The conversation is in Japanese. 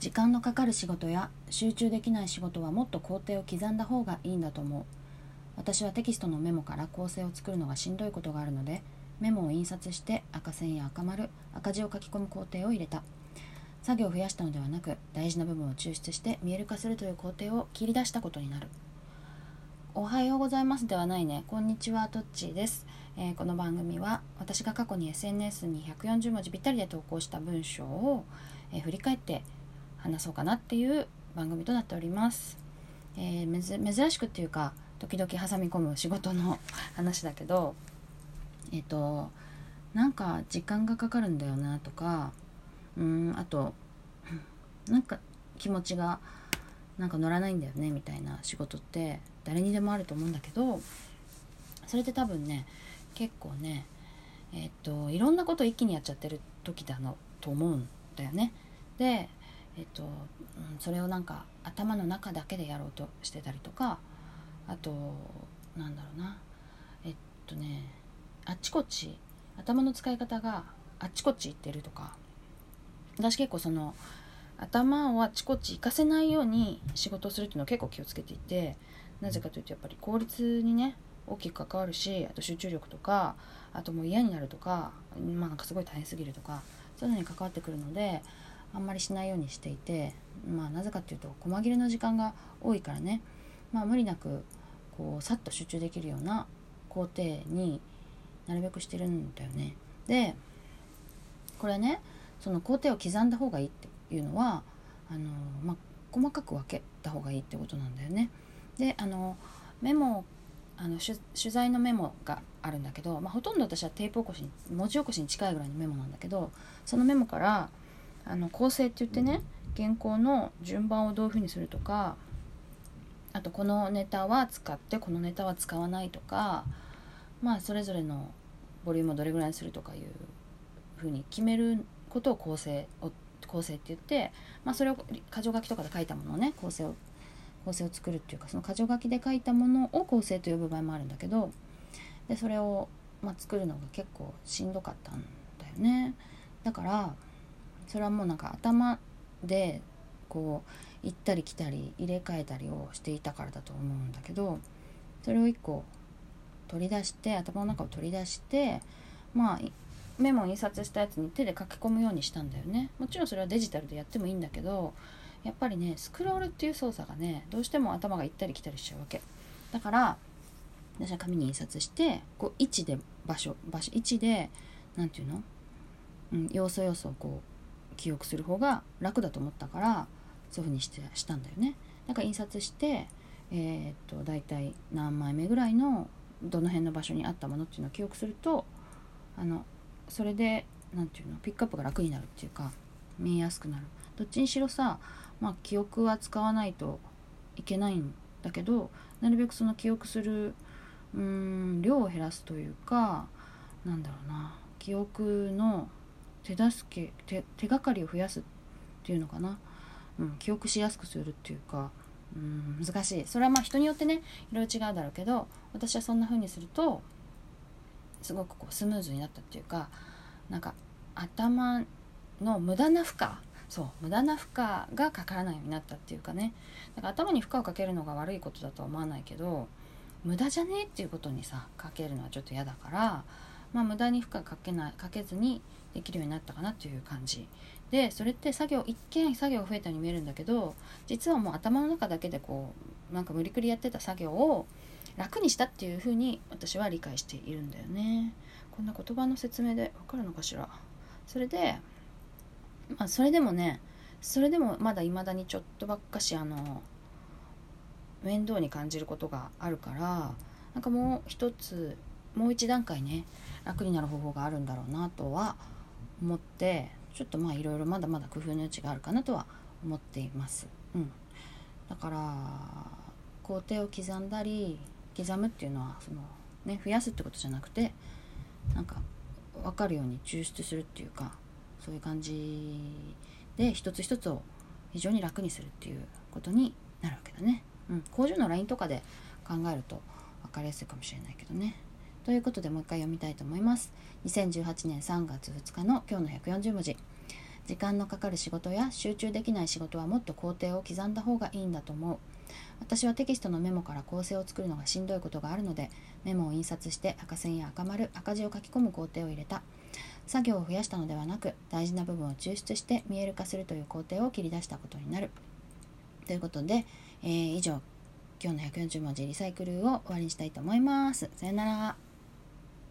時間のかかる仕事や集中できない仕事はもっと工程を刻んだ方がいいんだと思う。私はテキストのメモから構成を作るのがしんどいことがあるのでメモを印刷して赤線や赤丸赤字を書き込む工程を入れた。作業を増やしたのではなく大事な部分を抽出して見える化するという工程を切り出したことになる。おはようございますではないね。こんにちはトッチーです、えー、この番組は私が過去に SNS に140文字ぴったりで投稿した文章を、えー、振り返って話そうかなっていう番組となっております、えー、珍しくっていうか時々挟み込む仕事の話だけどえっ、となんか時間がかかるんだよなとかうんあとなんか気持ちがなんか乗らないんだよねみたいな仕事って誰にでもあると思うんだけどそれって多分ね結構ねえっといろんなこと一気にやっちゃってる時だのと思うんだよね。でえっと、うん、それをなんか頭の中だけでやろうとしてたりとかあとなんだろうな。えっとねあっちこっち頭の使い方があっちこっち行ってるとか私結構その頭をあっちこっち行かせないように仕事をするっていうのを結構気をつけていてなぜかというとやっぱり効率にね大きく関わるしあと集中力とかあともう嫌になるとかまあなんかすごい大変すぎるとかそういうのに関わってくるのであんまりしないようにしていてまあなぜかっていうと細切れの時間が多いからねまあ無理なくこうさっと集中できるような工程になるべくしてるんだよね。でこれねその工程を刻んだ方がいいっていうのはあの、まあ、細かく分けた方がいいってことなんだよね。であのメモあの取材のメモがあるんだけど、まあ、ほとんど私はテープ起こしに文字起こしに近いぐらいのメモなんだけどそのメモからあの構成って言ってね原稿の順番をどういうふうにするとかあとこのネタは使ってこのネタは使わないとかまあそれぞれのボリュームをどれぐらいにするとかいうふうに決めることを構成を構成って言って、まあ、それを箇条書きとかで書いたものをね構成を構成を作るっていうかその箇条書きで書いたものを構成と呼ぶ場合もあるんだけどでそれを、まあ、作るのが結構しんどかったんだよね。だからそれはもうなんか頭でこう行ったり来たり入れ替えたりをしていたからだと思うんだけどそれを一個取り出して頭の中を取り出してまあメモを印刷したやつに手で書き込むようにしたんだよね。もちろんそれはデジタルでやってもいいんだけどやっぱりねスクロールっていう操作がねどうしても頭が行ったり来たりしちゃうわけ。だから私は紙に印刷してこう位置で場所場所位置で何て言うの、うん、要素要素をこう記憶する方が楽だと思ったからそういう風にしてしたんだよね。だか印刷してえー、っと大体何枚目ぐらいのどの辺の場所にあったものっていうのを記憶するとあのそれで何て言うのピックアップが楽になるっていうか見えやすくなる。どっちにしろさ、まあ、記憶は使わないといけないんだけどなるべくその記憶するうーん量を減らすというかなんだろうな記憶の手助け手手がかりを増やすっていうのかな、うん、記憶しやすくするっていうか。うん難しい。それはまあ人によってねいろいろ違うだろうけど私はそんな風にするとすごくこうスムーズになったっていうかなんか頭の無駄な負荷そう無駄な負荷がかからないようになったっていうかね。だから頭に負荷をかけるのが悪いことだとは思わないけど無駄じゃねえっていうことにさかけるのはちょっと嫌だからまあ無駄に負荷かけないかけずにできるようになったかなっていう感じ。でそれって作業一見作業増えたように見えるんだけど実はもう頭の中だけでこうなんか無理くりやってた作業を楽にしたっていうふうに私は理解しているんだよね。こんな言葉の説明でわかるのかしら？それでまあそれでもねそれでもまだ未だにちょっとばっかしあの面倒に感じることがあるからなんかもう一つもう一段階ね楽になる方法があるんだろうなとは思ってちょっとまあいろいろまだまだ工夫の余地があるかなとは思っています。うん、だから工程を刻んだり刻むっていうのはその、ね、増やすってことじゃなくてなんか分かるように抽出するっていうかそういう感じで一つ一つを非常に楽にするっていうことになるわけだね。うん、工場の LINE とかで考えると分かりやすいかもしれないけどね。ということでもう一回読みたいと思います。2018年3月2日の今日の140文字。時間のかかる仕事や集中できない仕事はもっと工程を刻んだ方がいいんだと思う私はテキストのメモから構成を作るのがしんどいことがあるのでメモを印刷して赤線や赤丸赤字を書き込む工程を入れた作業を増やしたのではなく大事な部分を抽出して見える化するという工程を切り出したことになるということで、えー、以上今日の140文字リサイクルを終わりにしたいと思います。さよなら。